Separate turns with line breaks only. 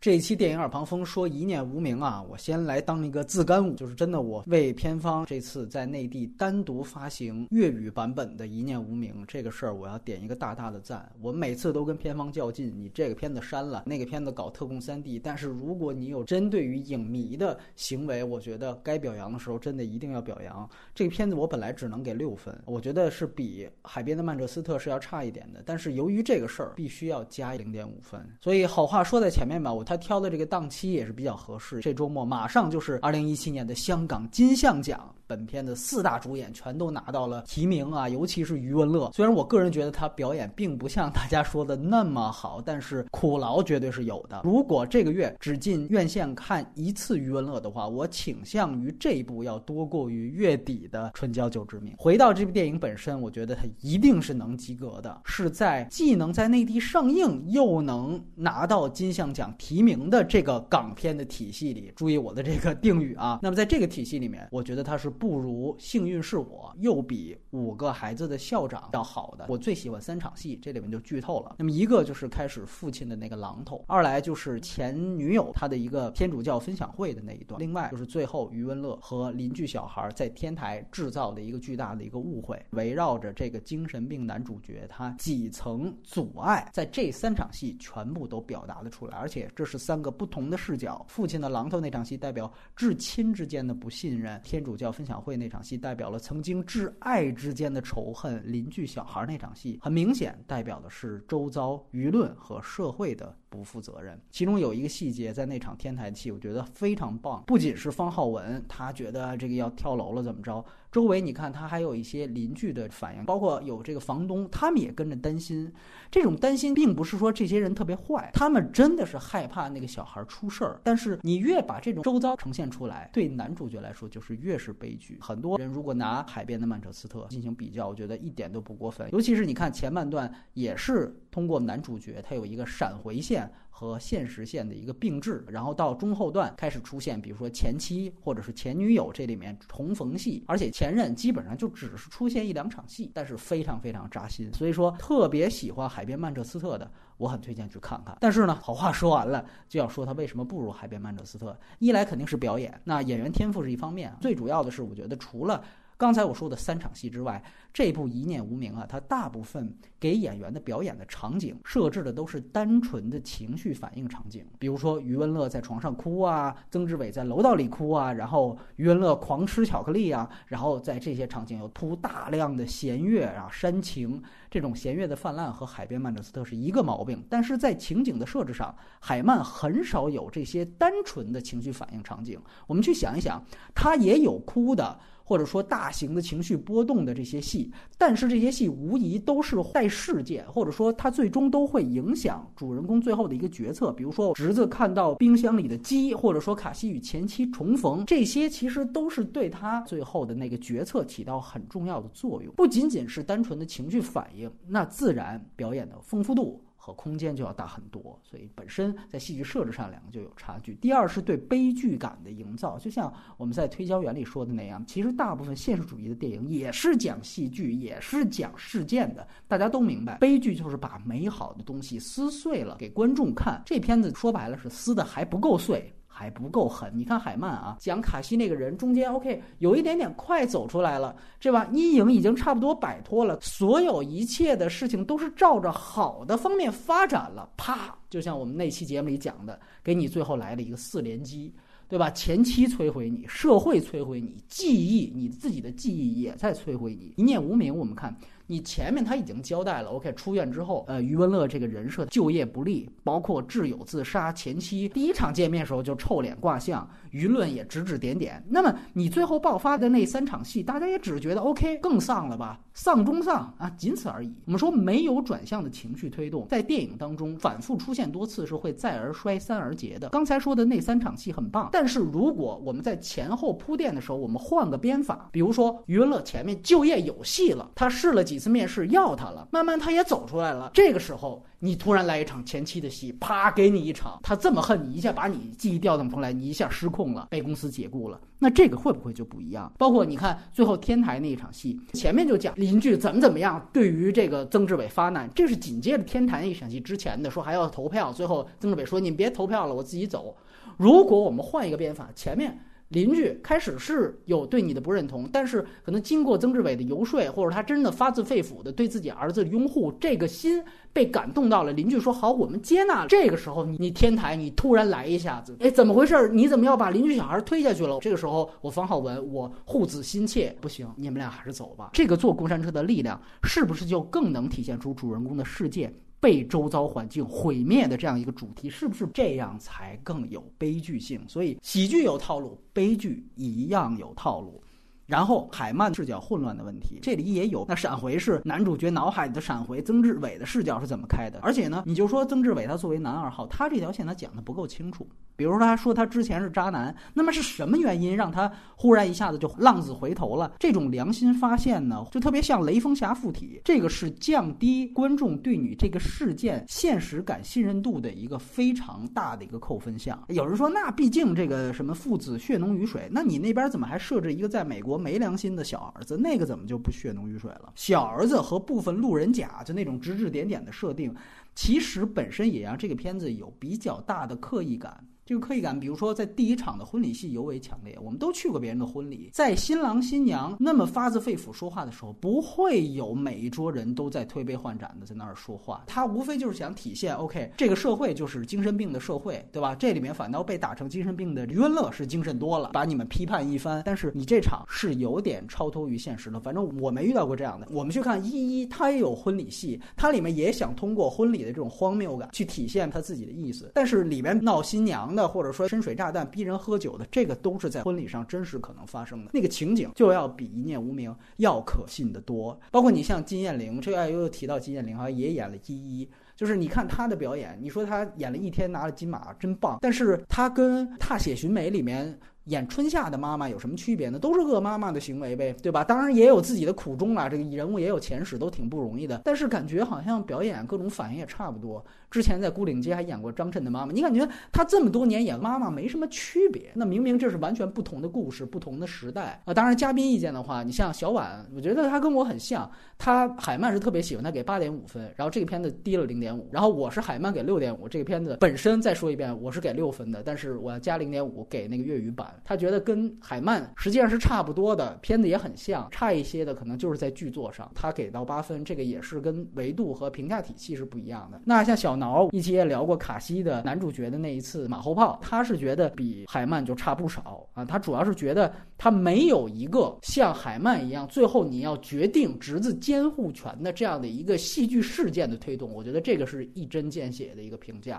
这一期电影耳旁风说一念无名啊，我先来当一个自干五，就是真的，我为片方这次在内地单独发行粤语版本的《一念无名》这个事儿，我要点一个大大的赞。我每次都跟片方较劲，你这个片子删了，那个片子搞特供三 D，但是如果你有针对于影迷的行为，我觉得该表扬的时候真的一定要表扬。这个片子我本来只能给六分，我觉得是比《海边的曼彻斯特》是要差一点的，但是由于这个事儿必须要加零点五分，所以好话说在前面吧，我。他挑的这个档期也是比较合适，这周末马上就是二零一七年的香港金像奖。本片的四大主演全都拿到了提名啊，尤其是余文乐。虽然我个人觉得他表演并不像大家说的那么好，但是苦劳绝对是有的。如果这个月只进院线看一次余文乐的话，我倾向于这一部要多过于月底的《春娇救志明》。回到这部电影本身，我觉得它一定是能及格的，是在既能在内地上映，又能拿到金像奖提名的这个港片的体系里。注意我的这个定语啊。那么在这个体系里面，我觉得它是。不如幸运是我，又比五个孩子的校长要好的。我最喜欢三场戏，这里面就剧透了。那么一个就是开始父亲的那个榔头，二来就是前女友他的一个天主教分享会的那一段，另外就是最后余文乐和邻居小孩在天台制造的一个巨大的一个误会，围绕着这个精神病男主角他几层阻碍，在这三场戏全部都表达了出来，而且这是三个不同的视角。父亲的榔头那场戏代表至亲之间的不信任，天主教分享。享会那场戏代表了曾经挚爱之间的仇恨，邻居小孩那场戏很明显代表的是周遭舆论和社会的不负责任。其中有一个细节，在那场天台戏，我觉得非常棒。不仅是方浩文，他觉得这个要跳楼了怎么着？周围你看，他还有一些邻居的反应，包括有这个房东，他们也跟着担心。这种担心并不是说这些人特别坏，他们真的是害怕那个小孩出事儿。但是你越把这种周遭呈现出来，对男主角来说就是越是悲剧。很多人如果拿海边的曼彻斯特进行比较，我觉得一点都不过分。尤其是你看前半段，也是通过男主角他有一个闪回线。和现实线的一个并置，然后到中后段开始出现，比如说前妻或者是前女友这里面重逢戏，而且前任基本上就只是出现一两场戏，但是非常非常扎心。所以说特别喜欢《海边曼彻斯特》的，我很推荐去看看。但是呢，好话说完了，就要说他为什么不如《海边曼彻斯特》。一来肯定是表演，那演员天赋是一方面，最主要的是我觉得除了。刚才我说的三场戏之外，这部《一念无名》啊，它大部分给演员的表演的场景设置的都是单纯的情绪反应场景，比如说余文乐在床上哭啊，曾志伟在楼道里哭啊，然后余文乐狂吃巧克力啊，然后在这些场景又铺大量的弦乐啊，煽情，这种弦乐的泛滥和《海边曼彻斯特》是一个毛病，但是在情景的设置上，海曼很少有这些单纯的情绪反应场景。我们去想一想，他也有哭的。或者说大型的情绪波动的这些戏，但是这些戏无疑都是带事件，或者说它最终都会影响主人公最后的一个决策。比如说侄子看到冰箱里的鸡，或者说卡西与前妻重逢，这些其实都是对他最后的那个决策起到很重要的作用。不仅仅是单纯的情绪反应，那自然表演的丰富度。和空间就要大很多，所以本身在戏剧设置上两个就有差距。第二是对悲剧感的营造，就像我们在推销员里说的那样，其实大部分现实主义的电影也是讲戏剧，也是讲事件的。大家都明白，悲剧就是把美好的东西撕碎了给观众看。这片子说白了是撕的还不够碎。还不够狠，你看海曼啊，讲卡西那个人中间，OK，有一点点快走出来了，这吧？阴影已经差不多摆脱了，所有一切的事情都是照着好的方面发展了，啪，就像我们那期节目里讲的，给你最后来了一个四连击，对吧？前期摧毁你，社会摧毁你，记忆，你自己的记忆也在摧毁你，一念无名。我们看。你前面他已经交代了，OK，出院之后，呃，余文乐这个人设就业不利，包括挚友自杀，前妻第一场见面的时候就臭脸挂相，舆论也指指点点。那么你最后爆发的那三场戏，大家也只觉得 OK，更丧了吧？丧中丧啊，仅此而已。我们说没有转向的情绪推动，在电影当中反复出现多次是会再而衰，三而竭的。刚才说的那三场戏很棒，但是如果我们在前后铺垫的时候，我们换个编法，比如说余文乐前面就业有戏了，他试了几。次面试要他了，慢慢他也走出来了。这个时候，你突然来一场前期的戏，啪，给你一场，他这么恨你，一下把你记忆调动出来，你一下失控了，被公司解雇了。那这个会不会就不一样？包括你看最后天台那一场戏，前面就讲邻居怎么怎么样，对于这个曾志伟发难，这是紧接着天台那一场戏之前的，说还要投票，最后曾志伟说你别投票了，我自己走。如果我们换一个编法，前面。邻居开始是有对你的不认同，但是可能经过曾志伟的游说，或者他真的发自肺腑的对自己儿子的拥护，这个心被感动到了。邻居说好，我们接纳。这个时候，你天台你突然来一下子，哎，怎么回事？你怎么要把邻居小孩推下去了？这个时候，我方浩文，我护子心切，不行，你们俩还是走吧。这个坐过山车的力量，是不是就更能体现出主人公的世界？被周遭环境毁灭的这样一个主题，是不是这样才更有悲剧性？所以喜剧有套路，悲剧一样有套路。然后海曼视角混乱的问题，这里也有。那闪回是男主角脑海里的闪回，曾志伟的视角是怎么开的？而且呢，你就说曾志伟他作为男二号，他这条线他讲的不够清楚。比如说他说他之前是渣男，那么是什么原因让他忽然一下子就浪子回头了？这种良心发现呢，就特别像雷锋侠附体。这个是降低观众对你这个事件现实感信任度的一个非常大的一个扣分项。有人说，那毕竟这个什么父子血浓于水，那你那边怎么还设置一个在美国？没良心的小儿子，那个怎么就不血浓于水了？小儿子和部分路人甲，就那种指指点点的设定，其实本身也让这个片子有比较大的刻意感。这个刻意感，比如说在第一场的婚礼戏尤为强烈。我们都去过别人的婚礼，在新郎新娘那么发自肺腑说话的时候，不会有每一桌人都在推杯换盏的在那儿说话。他无非就是想体现，OK，这个社会就是精神病的社会，对吧？这里面反倒被打成精神病的余文乐是精神多了，把你们批判一番。但是你这场是有点超脱于现实的。反正我没遇到过这样的。我们去看一一，他也有婚礼戏，他里面也想通过婚礼的这种荒谬感去体现他自己的意思。但是里面闹新娘的。或者说深水炸弹逼人喝酒的，这个都是在婚礼上真实可能发生的那个情景，就要比一念无名要可信的多。包括你像金燕玲，这个又提到金燕玲哈，也演了一一，就是你看她的表演，你说她演了一天拿了金马真棒，但是她跟《踏雪寻梅》里面。演春夏的妈妈有什么区别呢？都是恶妈妈的行为呗，对吧？当然也有自己的苦衷啦，这个人物也有前史，都挺不容易的。但是感觉好像表演各种反应也差不多。之前在《孤岭街》还演过张震的妈妈，你感觉他这么多年演妈妈没什么区别？那明明这是完全不同的故事，不同的时代啊！当然，嘉宾意见的话，你像小婉，我觉得她跟我很像。他海曼是特别喜欢他，给八点五分，然后这个片子低了零点五。然后我是海曼给六点五，这个片子本身再说一遍，我是给六分的，但是我要加零点五给那个粤语版。他觉得跟海曼实际上是差不多的，片子也很像，差一些的可能就是在剧作上。他给到八分，这个也是跟维度和评价体系是不一样的。那像小挠一起也聊过卡西的男主角的那一次马后炮，他是觉得比海曼就差不少啊。他主要是觉得他没有一个像海曼一样，最后你要决定侄子监护权的这样的一个戏剧事件的推动。我觉得这个是一针见血的一个评价。